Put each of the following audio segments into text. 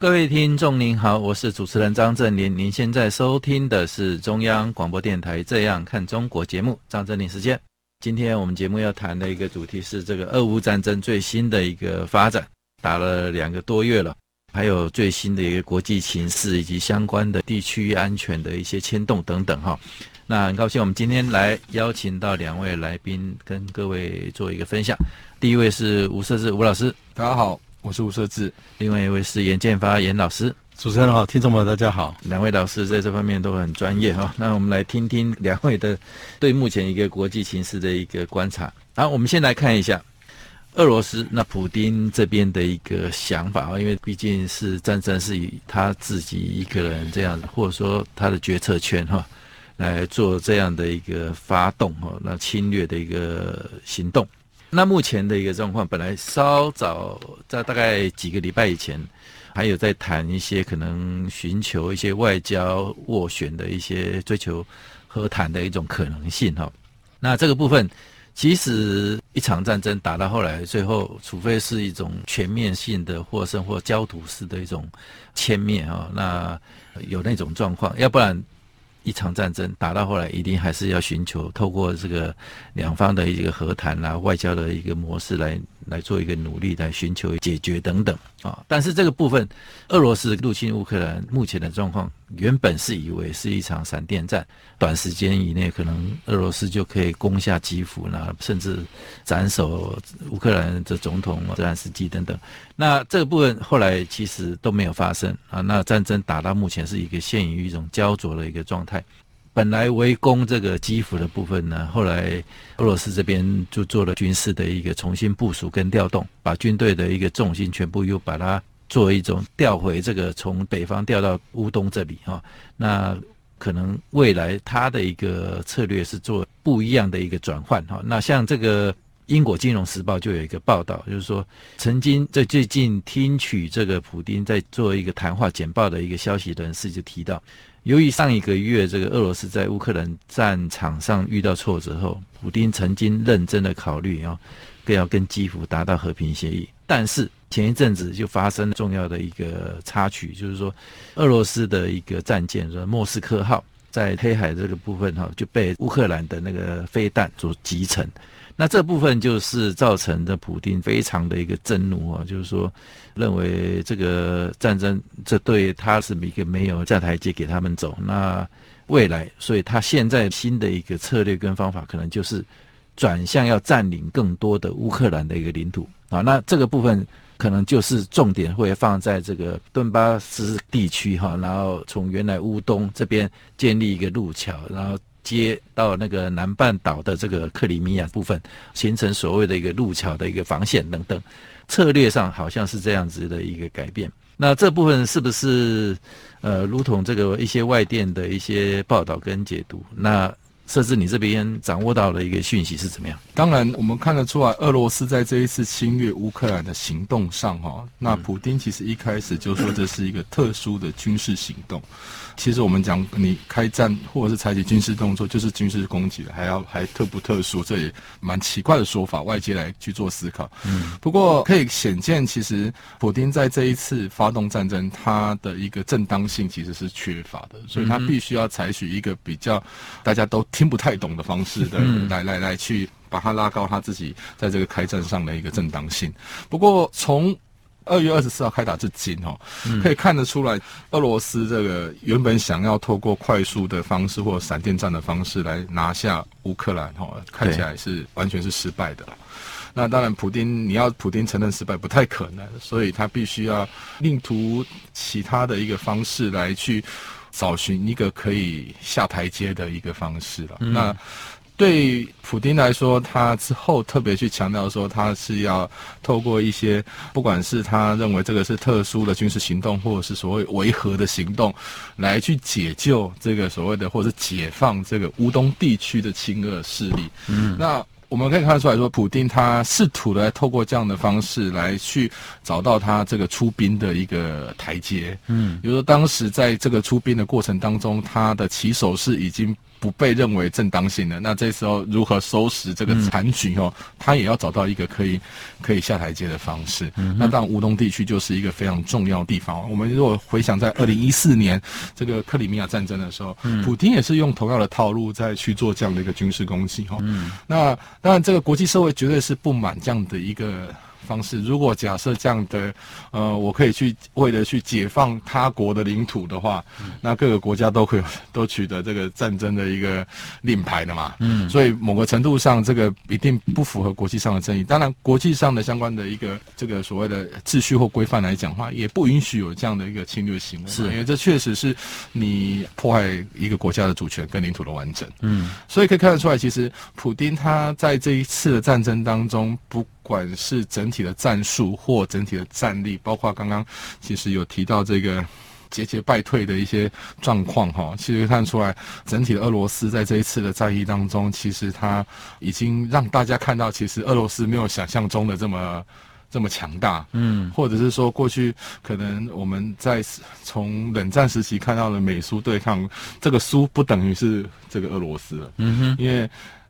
各位听众您好，我是主持人张正霖。您现在收听的是中央广播电台《这样看中国》节目，张正霖时间。今天我们节目要谈的一个主题是这个俄乌战争最新的一个发展，打了两个多月了，还有最新的一个国际情势以及相关的地区安全的一些牵动等等哈。那很高兴我们今天来邀请到两位来宾跟各位做一个分享。第一位是吴瑟致吴老师，大家好。我是吴社志，另外一位是严建发严老师。主持人好，听众们大家好。两位老师在这方面都很专业哈。那我们来听听两位的对目前一个国际形势的一个观察。好，我们先来看一下俄罗斯那普丁这边的一个想法啊，因为毕竟是战争是以他自己一个人这样，或者说他的决策圈哈来做这样的一个发动哈，那侵略的一个行动。那目前的一个状况，本来稍早在大概几个礼拜以前，还有在谈一些可能寻求一些外交斡旋的一些追求和谈的一种可能性哈。那这个部分，其实一场战争打到后来，最后除非是一种全面性的获胜或焦土式的一种歼灭哈，那有那种状况，要不然。一场战争打到后来，一定还是要寻求透过这个两方的一个和谈啊，外交的一个模式来来做一个努力，来寻求解决等等。啊。但是这个部分，俄罗斯入侵乌克兰目前的状况，原本是以为是一场闪电战，短时间以内可能俄罗斯就可以攻下基辅，那甚至斩首乌克兰的总统泽连斯基等等。那这个部分后来其实都没有发生啊。那战争打到目前是一个陷于一种焦灼的一个状态。本来围攻这个基辅的部分呢，后来俄罗斯这边就做了军事的一个重新部署跟调动，把军队的一个重心全部又把它。作为一种调回这个从北方调到乌东这里哈，那可能未来他的一个策略是做不一样的一个转换哈。那像这个英国金融时报就有一个报道，就是说曾经在最近听取这个普丁在做一个谈话简报的一个消息人士就提到，由于上一个月这个俄罗斯在乌克兰战场上遇到挫折后，普丁曾经认真的考虑啊，更要跟基辅达到和平协议，但是。前一阵子就发生了重要的一个插曲，就是说，俄罗斯的一个战舰，说莫斯科号，在黑海这个部分哈，就被乌克兰的那个飞弹所击沉。那这部分就是造成的普丁非常的一个震怒啊，就是说，认为这个战争这对他是一个没有下台阶给他们走。那未来，所以他现在新的一个策略跟方法，可能就是转向要占领更多的乌克兰的一个领土啊。那这个部分。可能就是重点会放在这个顿巴斯地区哈，然后从原来乌东这边建立一个路桥，然后接到那个南半岛的这个克里米亚部分，形成所谓的一个路桥的一个防线等等。策略上好像是这样子的一个改变。那这部分是不是呃，如同这个一些外电的一些报道跟解读？那瑟致，你这边掌握到的一个讯息是怎么样？当然，我们看得出来，俄罗斯在这一次侵略乌克兰的行动上，哈，那普丁其实一开始就说这是一个特殊的军事行动。其实我们讲，你开战或者是采取军事动作，就是军事攻击了，还要还特不特殊？这也蛮奇怪的说法，外界来去做思考。嗯，不过可以显见，其实普丁在这一次发动战争，他的一个正当性其实是缺乏的，所以他必须要采取一个比较大家都听不太懂的方式的来来来去把他拉高他自己在这个开战上的一个正当性。不过从二月二十四号开打至今，哈，可以看得出来，俄罗斯这个原本想要透过快速的方式或闪电战的方式来拿下乌克兰，哈，看起来是完全是失败的。那当然，普丁你要普丁承认失败不太可能，所以他必须要另图其他的一个方式来去找寻一个可以下台阶的一个方式了。那对普丁来说，他之后特别去强调说，他是要透过一些，不管是他认为这个是特殊的军事行动，或者是所谓维和的行动，来去解救这个所谓的，或者是解放这个乌东地区的亲俄势力。嗯，那。我们可以看得出来说，普丁他试图来透过这样的方式来去找到他这个出兵的一个台阶。嗯，比如说当时在这个出兵的过程当中，他的起手是已经。不被认为正当性的，那这时候如何收拾这个残局哦？嗯、他也要找到一个可以可以下台阶的方式。嗯、那当然，乌东地区就是一个非常重要的地方。我们如果回想在二零一四年这个克里米亚战争的时候，嗯、普京也是用同样的套路在去做这样的一个军事攻击哈。嗯、那当然，这个国际社会绝对是不满这样的一个。方式，如果假设这样的，呃，我可以去为了去解放他国的领土的话，嗯、那各个国家都可以 都取得这个战争的一个令牌的嘛。嗯，所以某个程度上，这个一定不符合国际上的正义。当然，国际上的相关的一个这个所谓的秩序或规范来讲的话，也不允许有这样的一个侵略行为，是因为这确实是你破坏一个国家的主权跟领土的完整。嗯，所以可以看得出来，其实普丁他在这一次的战争当中不。不管是整体的战术或整体的战力，包括刚刚其实有提到这个节节败退的一些状况哈，其实看出来整体的俄罗斯在这一次的战役当中，其实他已经让大家看到，其实俄罗斯没有想象中的这么这么强大，嗯，或者是说过去可能我们在从冷战时期看到的美苏对抗，这个苏不等于是这个俄罗斯了，嗯哼，因为。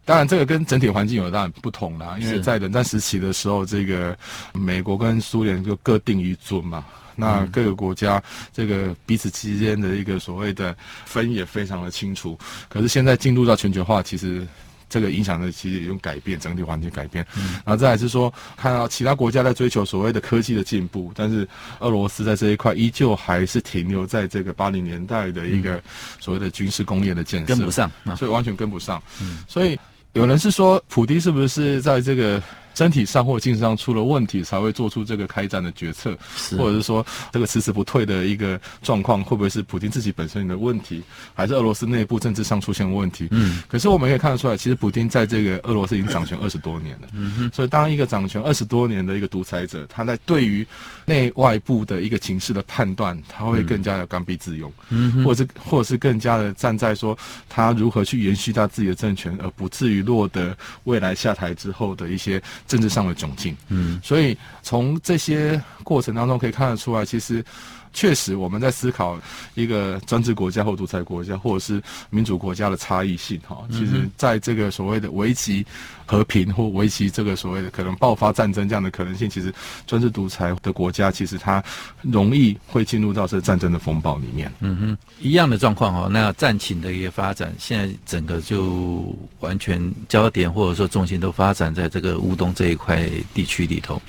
当然，这个跟整体环境有当然不同啦。因为在冷战时期的时候，这个美国跟苏联就各定一尊嘛。那各个国家这个彼此之间的一个所谓的分也非常的清楚。可是现在进入到全球化，其实这个影响的其实已经改变，整体环境改变。然后再来是说，看到其他国家在追求所谓的科技的进步，但是俄罗斯在这一块依旧还是停留在这个八零年代的一个所谓的军事工业的建设，跟不上，所以完全跟不上。所以。有人是说，普丁是不是在这个身体上或精神上出了问题，才会做出这个开战的决策，或者是说这个迟迟不退的一个状况，会不会是普京自己本身的问题，还是俄罗斯内部政治上出现问题？嗯，可是我们可以看得出来，其实普京在这个俄罗斯已经掌权二十多年了。嗯哼，所以当一个掌权二十多年的一个独裁者，他在对于内外部的一个情势的判断，他会更加的刚愎自用，嗯哼，或者是或者是更加的站在说他如何去延续他自己的政权，而不至于落得未来下台之后的一些。政治上的窘境，嗯，所以从这些过程当中可以看得出来，其实。确实，我们在思考一个专制国家或独裁国家，或者是民主国家的差异性哈。其实，在这个所谓的危及和平或危及这个所谓的可能爆发战争这样的可能性，其实专制独裁的国家，其实它容易会进入到这战争的风暴里面。嗯哼，一样的状况哈。那战情的一个发展，现在整个就完全焦点或者说重心都发展在这个乌东这一块地区里头。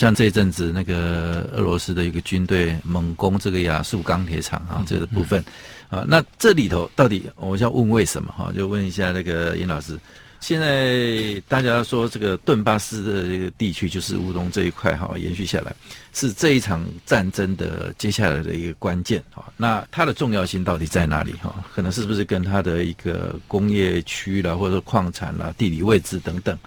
像这一阵子，那个俄罗斯的一个军队猛攻这个亚速钢铁厂啊，这个部分啊，那这里头到底我要问为什么哈？就问一下那个尹老师。现在大家说这个顿巴斯的这个地区，就是乌东这一块哈，延续下来是这一场战争的接下来的一个关键哈。那它的重要性到底在哪里哈？可能是不是跟它的一个工业区啦，或者说矿产啦、地理位置等等？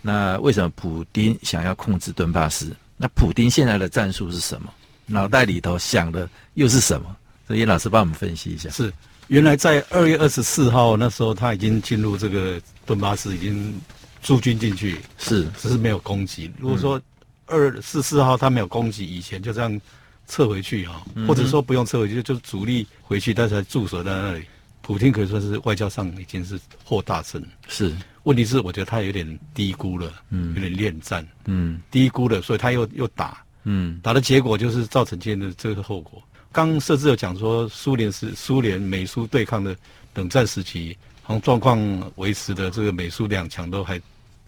那为什么普丁想要控制顿巴斯？那普丁现在的战术是什么？脑袋里头想的又是什么？所以颜老师帮我们分析一下。是，原来在二月二十四号那时候，他已经进入这个顿巴斯，已经驻军进去，是，只是没有攻击。如果说二十四号他没有攻击，以前就这样撤回去哈，或者说不用撤回去，就主力回去，但是还驻守在那里。普丁可以说是外交上已经是获大胜，是。问题是，我觉得他有点低估了，嗯，有点恋战，嗯，低估了，所以他又又打，嗯，打的结果就是造成今天的这个后果。刚设置有讲说，苏联是苏联美苏对抗的冷战时期，好像状况维持的这个美苏两强都还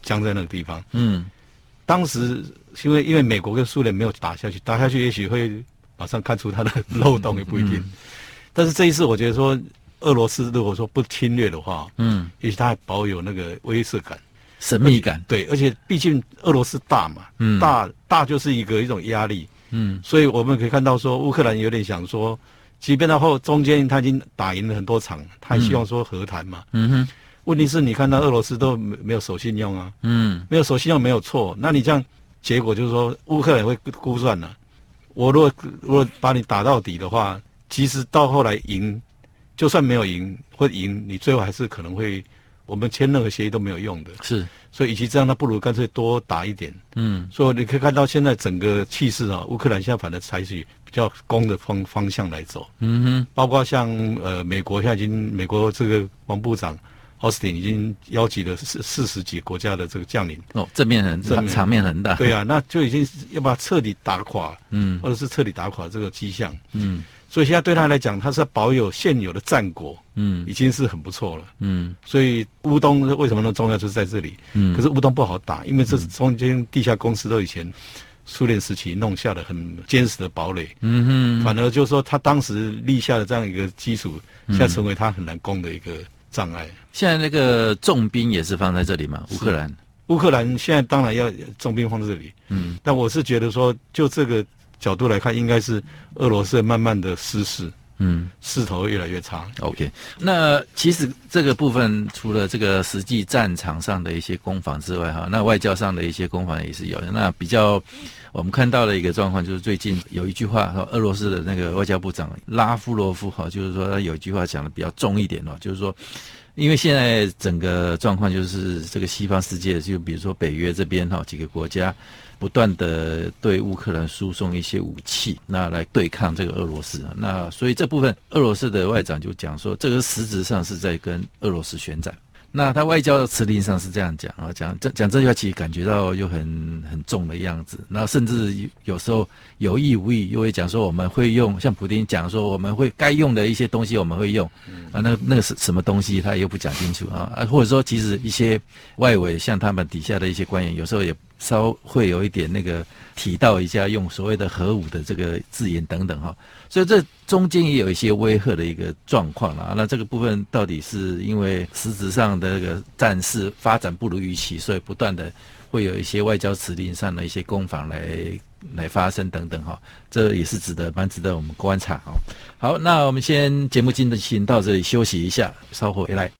僵在那个地方，嗯，当时因为因为美国跟苏联没有打下去，打下去也许会马上看出它的漏洞，也不一定。嗯，但是这一次，我觉得说。俄罗斯如果说不侵略的话，嗯，也许他还保有那个威慑感、神秘感，对，而且毕竟俄罗斯大嘛，嗯，大大就是一个一种压力，嗯，所以我们可以看到说，乌克兰有点想说，即便到后中间他已经打赢了很多场，他还希望说和谈嘛，嗯。哼，问题是你看到俄罗斯都没没有守信用啊，嗯，没有守信用没有错，那你这样结果就是说乌克兰会估算了、啊，我如果如果把你打到底的话，其实到后来赢，就算没有赢或赢，你最后还是可能会我们签任何协议都没有用的，是，所以与其这样，那不如干脆多打一点，嗯，所以你可以看到现在整个气势啊，乌克兰现在反正采取比较攻的方方向来走，嗯哼，包括像呃美国现在已经美国这个王部长。奥斯汀已经邀集了四四十几国家的这个将领。哦，正面很正面。场面很大，对啊，那就已经要把它彻底打垮，嗯，或者是彻底打垮这个迹象，嗯，所以现在对他来讲，他是保有现有的战果，嗯，已经是很不错了，嗯，所以乌东为什么那么重要，就是在这里，嗯，可是乌东不好打，因为这是中间地下公司都以前苏联时期弄下的很坚实的堡垒，嗯哼，反而就是说他当时立下的这样一个基础，现在成为他很难攻的一个障碍。现在那个重兵也是放在这里嘛？乌克兰，乌克兰现在当然要重兵放在这里，嗯，但我是觉得说，就这个角度来看，应该是俄罗斯慢慢的失势，嗯，势头越来越差。OK，那其实这个部分除了这个实际战场上的一些攻防之外，哈，那外交上的一些攻防也是有的。那比较我们看到的一个状况，就是最近有一句话，说俄罗斯的那个外交部长拉夫罗夫，哈，就是说他有一句话讲的比较重一点哦，就是说。因为现在整个状况就是这个西方世界，就比如说北约这边哈几个国家，不断的对乌克兰输送一些武器，那来对抗这个俄罗斯。那所以这部分俄罗斯的外长就讲说，这个实质上是在跟俄罗斯宣战。那他外交的辞令上是这样讲啊，讲这讲这句话，其实感觉到又很很重的样子。那甚至有时候有意无意又会讲说，我们会用像普丁讲说，我们会该用的一些东西我们会用啊，那那个是什么东西他又不讲清楚啊啊，或者说其实一些外围像他们底下的一些官员，有时候也稍会有一点那个提到一下用所谓的核武的这个字眼等等哈。所以这中间也有一些威吓的一个状况了，那这个部分到底是因为实质上的这个战事发展不如预期，所以不断的会有一些外交辞令上的一些攻防来来发生等等哈，这也是值得蛮值得我们观察哈。好，那我们先节目进行到这里休息一下，稍后回来。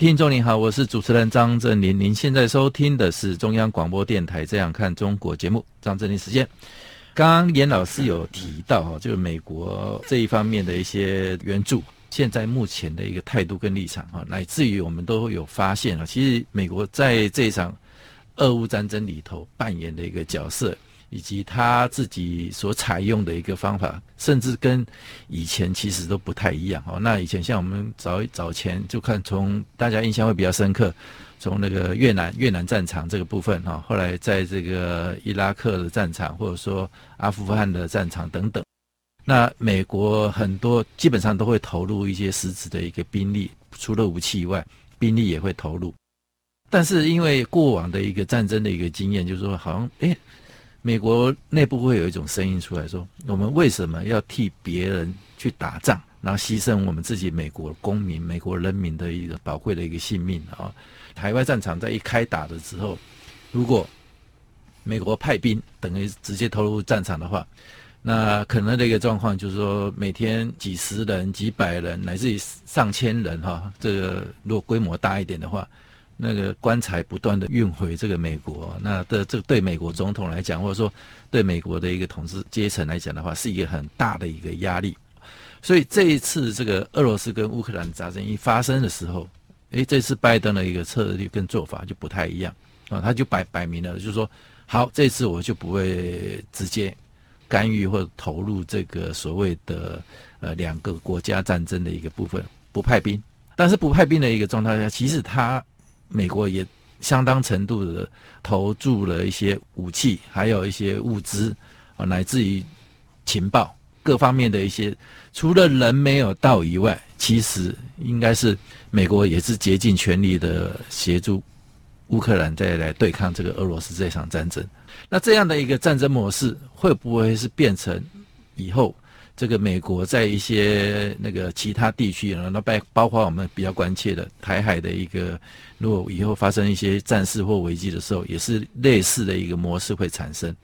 听众您好，我是主持人张振林。您现在收听的是中央广播电台《这样看中国》节目，张振林时间。刚刚严老师有提到哈，就是美国这一方面的一些援助，现在目前的一个态度跟立场哈，乃至于我们都有发现了，其实美国在这一场俄乌战争里头扮演的一个角色。以及他自己所采用的一个方法，甚至跟以前其实都不太一样哦。那以前像我们早早前就看，从大家印象会比较深刻，从那个越南越南战场这个部分哈，后来在这个伊拉克的战场，或者说阿富汗的战场等等，那美国很多基本上都会投入一些实质的一个兵力，除了武器以外，兵力也会投入。但是因为过往的一个战争的一个经验，就是说好像诶。美国内部会有一种声音出来说：“我们为什么要替别人去打仗？然后牺牲我们自己美国公民、美国人民的一个宝贵的一个性命啊！海外战场在一开打的时候，如果美国派兵等于直接投入战场的话，那可能的一个状况就是说，每天几十人、几百人，乃至于上千人哈，这个如果规模大一点的话，那个棺材不断的运回这个美国，那的这对美国总统来讲，或者说对美国的一个统治阶层来讲的话，是一个很大的一个压力。所以这一次这个俄罗斯跟乌克兰战争一发生的时候，诶，这次拜登的一个策略跟做法就不太一样啊，他就摆摆明了，就是说，好，这次我就不会直接。干预或者投入这个所谓的呃两个国家战争的一个部分，不派兵，但是不派兵的一个状态下，其实他美国也相当程度的投注了一些武器，还有一些物资啊，乃至于情报各方面的一些，除了人没有到以外，其实应该是美国也是竭尽全力的协助乌克兰再来对抗这个俄罗斯这场战争。那这样的一个战争模式会不会是变成以后这个美国在一些那个其他地区，然后包包括我们比较关切的台海的一个，如果以后发生一些战事或危机的时候，也是类似的一个模式会产生？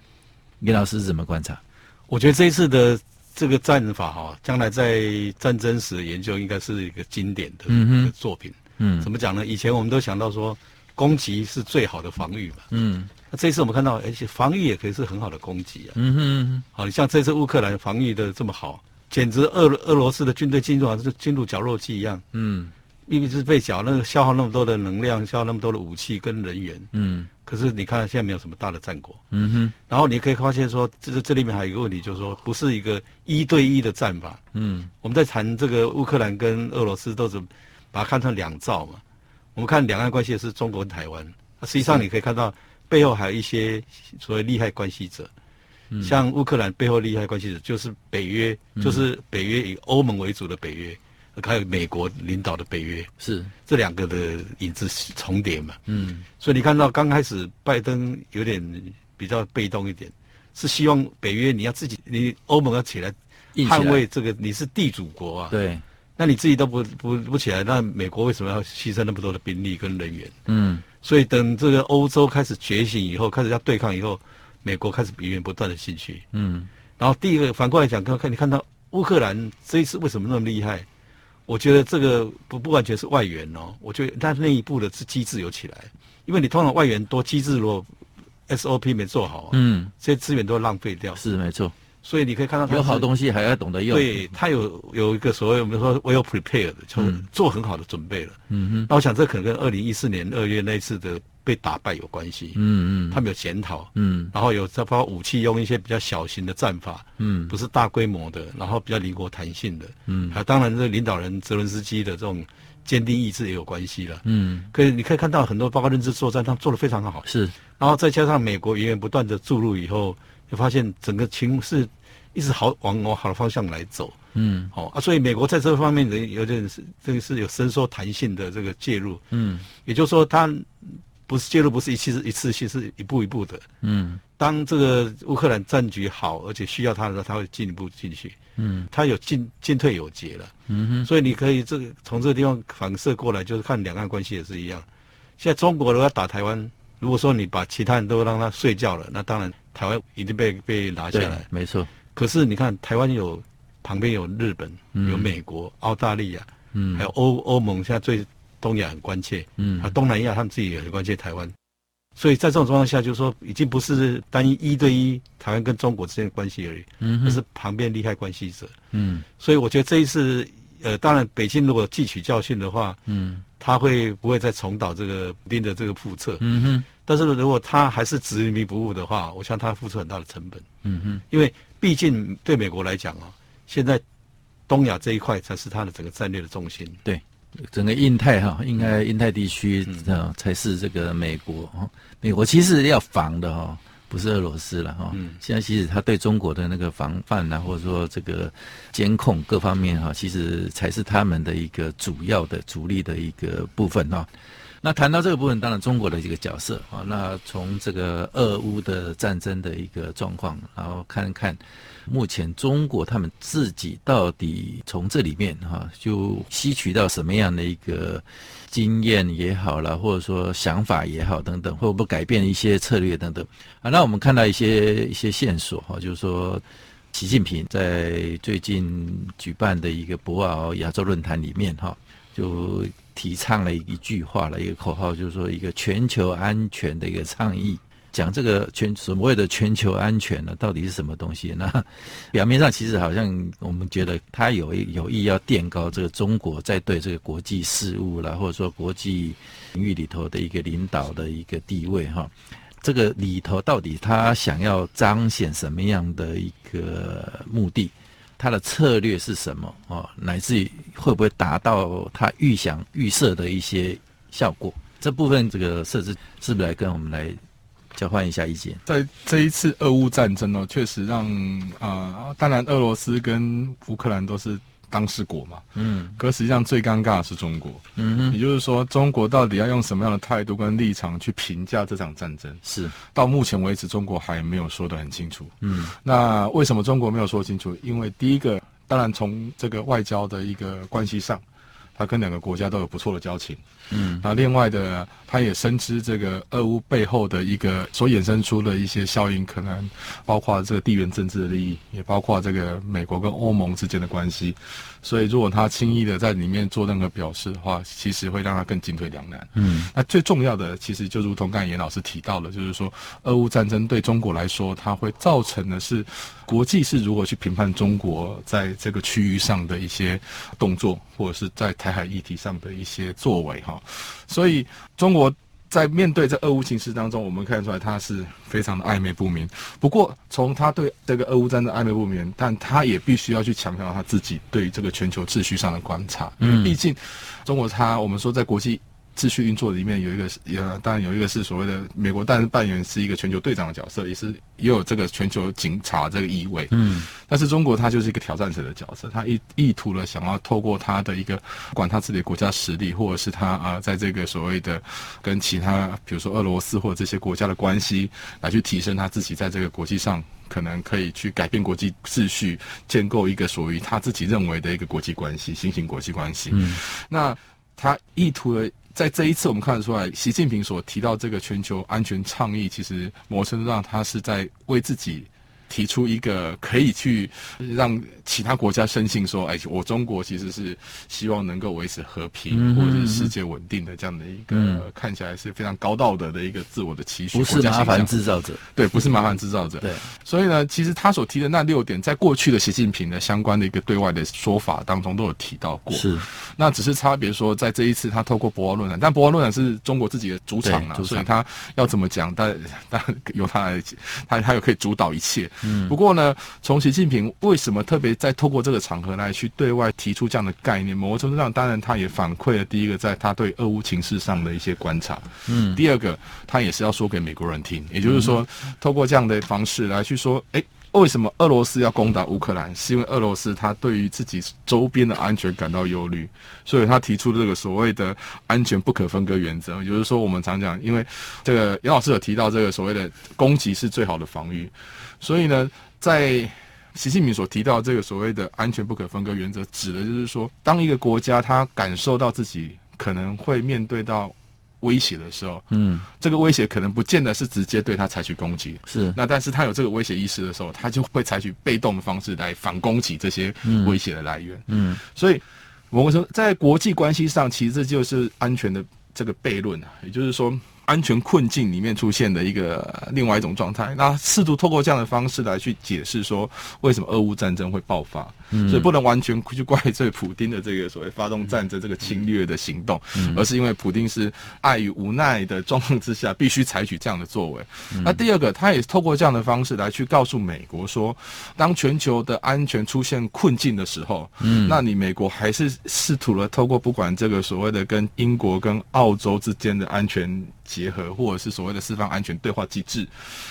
李老师怎么观察？我觉得这一次的这个战法哈，将来在战争史的研究应该是一个经典的一个作品。嗯，怎么讲呢？以前我们都想到说，攻击是最好的防御嘛。嗯。那这次我们看到，而且防御也可以是很好的攻击啊。嗯哼，好，你像这次乌克兰防御的这么好，简直俄俄罗斯的军队进入好像是进入绞肉机一样。嗯，明明是被绞，那个消耗那么多的能量，消耗那么多的武器跟人员。嗯，可是你看现在没有什么大的战果。嗯哼，然后你可以发现说，这这里面还有一个问题，就是说不是一个一对一的战法。嗯，我们在谈这个乌克兰跟俄罗斯都是把它看成两造嘛。我们看两岸关系是中国跟台湾，实际上你可以看到。背后还有一些所谓利害关系者，像乌克兰背后利害关系者就是北约，就是北约以欧盟为主的北约，还有美国领导的北约，是。这两个的影子重叠嘛？嗯，所以你看到刚开始拜登有点比较被动一点，是希望北约你要自己，你欧盟要起来捍卫这个，你是地主国啊，对，那你自己都不不不起来，那美国为什么要牺牲那么多的兵力跟人员？嗯。所以等这个欧洲开始觉醒以后，开始要对抗以后，美国开始源源不断的兴趣。嗯，然后第一个反过来讲，看看你看到乌克兰这一次为什么那么厉害？我觉得这个不不完全是外援哦，我觉得它内部的机制有起来，因为你通常外援多机制如果 SOP 没做好，嗯，这些资源都浪费掉。是没错。所以你可以看到他有好东西还要懂得用，对他有有一个所谓我们说 well prepared，就是做很好的准备了。嗯哼，那我想这可能跟二零一四年二月那一次的被打败有关系。嗯嗯，他们有检讨，嗯，然后有包括武器用一些比较小型的战法，嗯，不是大规模的，然后比较灵活弹性的，嗯，还有当然这领导人泽伦斯基的这种坚定意志也有关系了。嗯，可以你可以看到很多包括认知作战，他们做的非常好。是，然后再加上美国源源不断的注入以后。就发现整个情势一直好往往好的方向来走，嗯，好啊，所以美国在这方面的有点是这个是有伸缩弹性的这个介入，嗯，也就是说它不是介入不是一次一次性，是一步一步的，嗯，当这个乌克兰战局好而且需要它的时候，它会进一步进去，嗯，它有进进退有节了，嗯哼，所以你可以这个从这个地方反射过来，就是看两岸关系也是一样。现在中国如果要打台湾，如果说你把其他人都让他睡觉了，那当然。台湾已经被被拿下来，没错。可是你看，台湾有旁边有日本，嗯、有美国、澳大利亚，嗯，还有欧欧盟，现在对东亚很关切，嗯，啊东南亚他们自己也很关切台湾。所以在这种状况下，就是说，已经不是单一一对一台湾跟中国之间的关系而已，嗯，而是旁边利害关系者，嗯。所以我觉得这一次，呃，当然北京如果汲取教训的话，嗯，他会不会再重蹈这个普丁的这个覆辙？嗯哼。但是如果他还是执迷不悟的话，我想他付出很大的成本。嗯哼，因为毕竟对美国来讲啊，现在东亚这一块才是他的整个战略的重心。对，整个印太哈，应该印太地区啊才是这个美国。美国其实要防的哈，不是俄罗斯了哈。嗯。现在其实他对中国的那个防范啊，或者说这个监控各方面哈，其实才是他们的一个主要的主力的一个部分哈。那谈到这个部分，当然中国的一个角色啊，那从这个俄乌的战争的一个状况，然后看看目前中国他们自己到底从这里面哈，就吸取到什么样的一个经验也好了，或者说想法也好等等，会不会改变一些策略等等啊？那我们看到一些一些线索哈，就是说习近平在最近举办的一个博鳌亚洲论坛里面哈，就。提倡了一句话了一个口号，就是说一个全球安全的一个倡议。讲这个全所谓的全球安全呢，到底是什么东西？那 表面上其实好像我们觉得他有意有意要垫高这个中国在对这个国际事务啦，或者说国际领域里头的一个领导的一个地位哈。这个里头到底他想要彰显什么样的一个目的？他的策略是什么？哦，乃至于会不会达到他预想预设的一些效果？这部分这个设置是不是来跟我们来交换一下意见？在这一次俄乌战争哦，确实让啊、当然俄罗斯跟乌克兰都是。当事国嘛，嗯，可实际上最尴尬的是中国，嗯哼，也就是说，中国到底要用什么样的态度跟立场去评价这场战争？是到目前为止，中国还没有说得很清楚。嗯，那为什么中国没有说清楚？因为第一个，当然从这个外交的一个关系上，它跟两个国家都有不错的交情。嗯，那另外的，他也深知这个俄乌背后的一个所衍生出的一些效应，可能包括这个地缘政治的利益，也包括这个美国跟欧盟之间的关系。所以，如果他轻易的在里面做任何表示的话，其实会让他更进退两难。嗯，那最重要的，其实就如同刚才严老师提到的，就是说，俄乌战争对中国来说，它会造成的是国际是如何去评判中国在这个区域上的一些动作，或者是在台海议题上的一些作为，哈。所以，中国在面对这俄乌情势当中，我们看出来他是非常的暧昧不明。不过，从他对这个俄乌战争暧昧不明，但他也必须要去强调他自己对这个全球秩序上的观察。嗯，毕竟中国他我们说在国际。秩序运作里面有一个是，也当然有一个是所谓的美国，但是扮演是一个全球队长的角色，也是也有这个全球警察这个意味。嗯，但是中国它就是一个挑战者的角色，他意意图了想要透过他的一个不管他自己的国家实力，或者是他啊在这个所谓的跟其他比如说俄罗斯或者这些国家的关系，来去提升他自己在这个国际上可能可以去改变国际秩序，建构一个属于他自己认为的一个国际关系，新型国际关系。嗯，那他意图了。在这一次，我们看得出来，习近平所提到这个全球安全倡议，其实某程度上他是在为自己。提出一个可以去让其他国家深信说，哎，我中国其实是希望能够维持和平或者是世界稳定的这样的一个、嗯、看起来是非常高道德的一个自我的期许。不是麻烦制造者，对，不是麻烦制造者。对，所以呢，其实他所提的那六点，在过去的习近平的相关的一个对外的说法当中都有提到过。是，那只是差别说，在这一次他透过博鳌论坛，但博鳌论坛是中国自己的主场啊，所以他要怎么讲，但但由他来，他他有可以主导一切。嗯，不过呢，从习近平为什么特别在透过这个场合来去对外提出这样的概念？某种程度上，当然他也反馈了第一个，在他对俄乌情势上的一些观察。嗯，第二个，他也是要说给美国人听，也就是说，透过这样的方式来去说，诶，为什么俄罗斯要攻打乌克兰？是因为俄罗斯他对于自己周边的安全感到忧虑，所以他提出这个所谓的安全不可分割原则。也就是说，我们常讲，因为这个杨老师有提到这个所谓的攻击是最好的防御。所以呢，在习近平所提到这个所谓的安全不可分割原则，指的就是说，当一个国家他感受到自己可能会面对到威胁的时候，嗯，这个威胁可能不见得是直接对他采取攻击，是。那，但是他有这个威胁意识的时候，他就会采取被动的方式来反攻击这些威胁的来源，嗯，嗯，所以我们说，在国际关系上，其实这就是安全的这个悖论啊，也就是说。安全困境里面出现的一个另外一种状态，那试图透过这样的方式来去解释说，为什么俄乌战争会爆发。嗯，所以不能完全去怪罪普丁的这个所谓发动战争这个侵略的行动，嗯，而是因为普丁是碍于无奈的状况之下，必须采取这样的作为。嗯。那第二个，他也透过这样的方式来去告诉美国说，当全球的安全出现困境的时候，嗯，那你美国还是试图了透过不管这个所谓的跟英国跟澳洲之间的安全结合，或者是所谓的四方安全对话机制，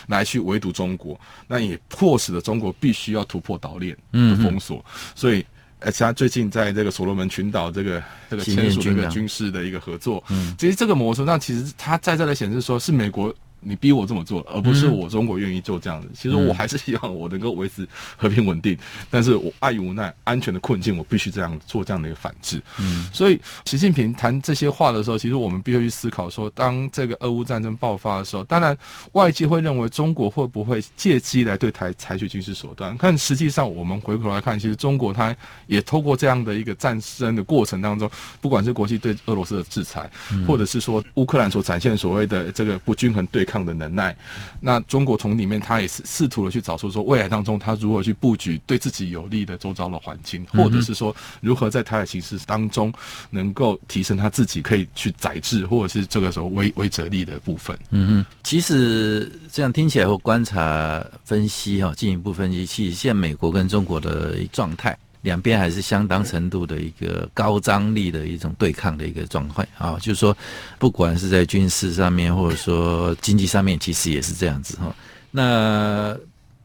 来去围堵中国，那也迫使了中国必须要突破岛链的封锁。嗯所以，而且他最近在这个所罗门群岛这个这个签署这个军事的一个合作，嗯，其实这个模式上，其实他在这里显示说是美国。你逼我这么做，而不是我中国愿意做这样子。其实我还是希望我能够维持和平稳定，但是我碍于无奈，安全的困境，我必须这样做这样的一个反制。嗯，所以习近平谈这些话的时候，其实我们必须去思考说，当这个俄乌战争爆发的时候，当然外界会认为中国会不会借机来对台采取军事手段？但实际上我们回头来看，其实中国它也透过这样的一个战争的过程当中，不管是国际对俄罗斯的制裁，或者是说乌克兰所展现所谓的这个不均衡对抗。的能耐，那中国从里面他也是试图的去找出说未来当中他如何去布局对自己有利的周遭的环境，或者是说如何在台海形势当中能够提升他自己可以去宰制或者是这个时候威威慑力的部分。嗯嗯，其实这样听起来后观察分析哈，进一步分析，其实现在美国跟中国的状态。两边还是相当程度的一个高张力的一种对抗的一个状态啊，就是说，不管是在军事上面，或者说经济上面，其实也是这样子哈。那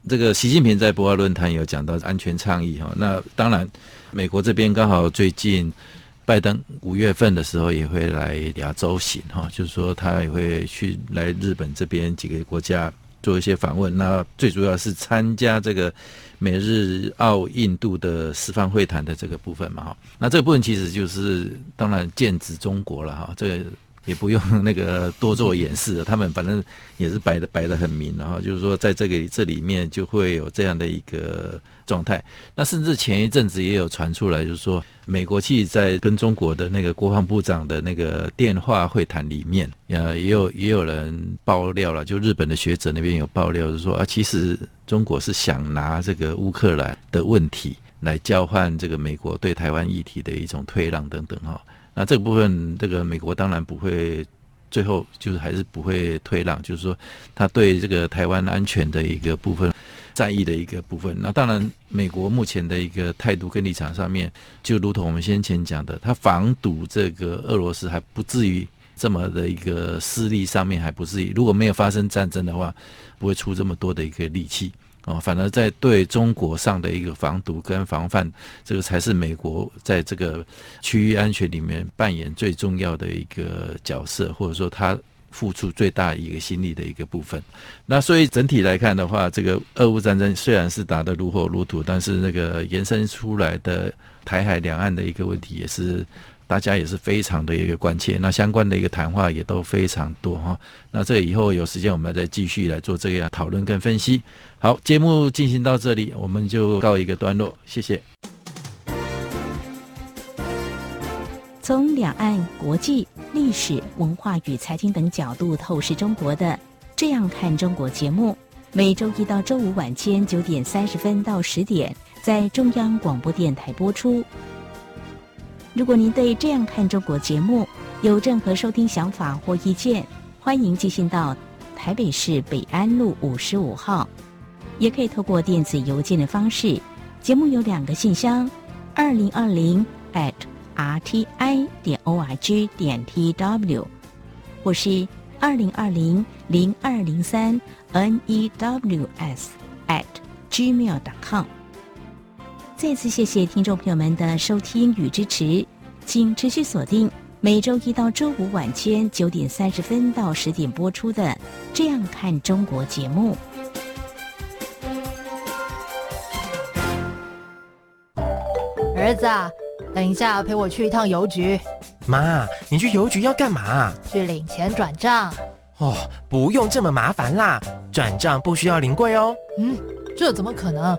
这个习近平在博鳌论坛有讲到安全倡议哈。那当然，美国这边刚好最近拜登五月份的时候也会来亚洲行哈，就是说他也会去来日本这边几个国家做一些访问。那最主要是参加这个。美日澳印度的四方会谈的这个部分嘛，哈，那这个部分其实就是当然剑指中国了，哈，这个也不用那个多做掩饰了，他们反正也是摆的摆的很明，然后就是说在这个这里面就会有这样的一个状态。那甚至前一阵子也有传出来，就是说美国其实在跟中国的那个国防部长的那个电话会谈里面，呃，也有也有人爆料了，就日本的学者那边有爆料，就是说啊，其实。中国是想拿这个乌克兰的问题来交换这个美国对台湾议题的一种退让等等哈，那这个部分，这个美国当然不会，最后就是还是不会退让，就是说他对这个台湾安全的一个部分在意的一个部分。那当然，美国目前的一个态度跟立场上面，就如同我们先前讲的，他防堵这个俄罗斯还不至于。这么的一个势力上面还不至于，如果没有发生战争的话，不会出这么多的一个力气哦。反而在对中国上的一个防毒跟防范，这个才是美国在这个区域安全里面扮演最重要的一个角色，或者说他付出最大一个心力的一个部分。那所以整体来看的话，这个俄乌战争虽然是打得如火如荼，但是那个延伸出来的台海两岸的一个问题也是。大家也是非常的一个关切，那相关的一个谈话也都非常多哈。那这以后有时间我们再继续来做这样讨论跟分析。好，节目进行到这里，我们就告一个段落，谢谢。从两岸、国际、历史、文化与财经等角度透视中国的《这样看中国》节目，每周一到周五晚间九点三十分到十点在中央广播电台播出。如果您对这样看中国节目有任何收听想法或意见，欢迎寄信到台北市北安路五十五号，也可以透过电子邮件的方式。节目有两个信箱：二零二零 at rti 点 org 点 tw，或是二零二零零二零三 news at gmail.com。再次谢谢听众朋友们的收听与支持，请持续锁定每周一到周五晚间九点三十分到十点播出的《这样看中国》节目。儿子，等一下陪我去一趟邮局。妈，你去邮局要干嘛？去领钱转账。哦，不用这么麻烦啦，转账不需要临柜哦。嗯，这怎么可能？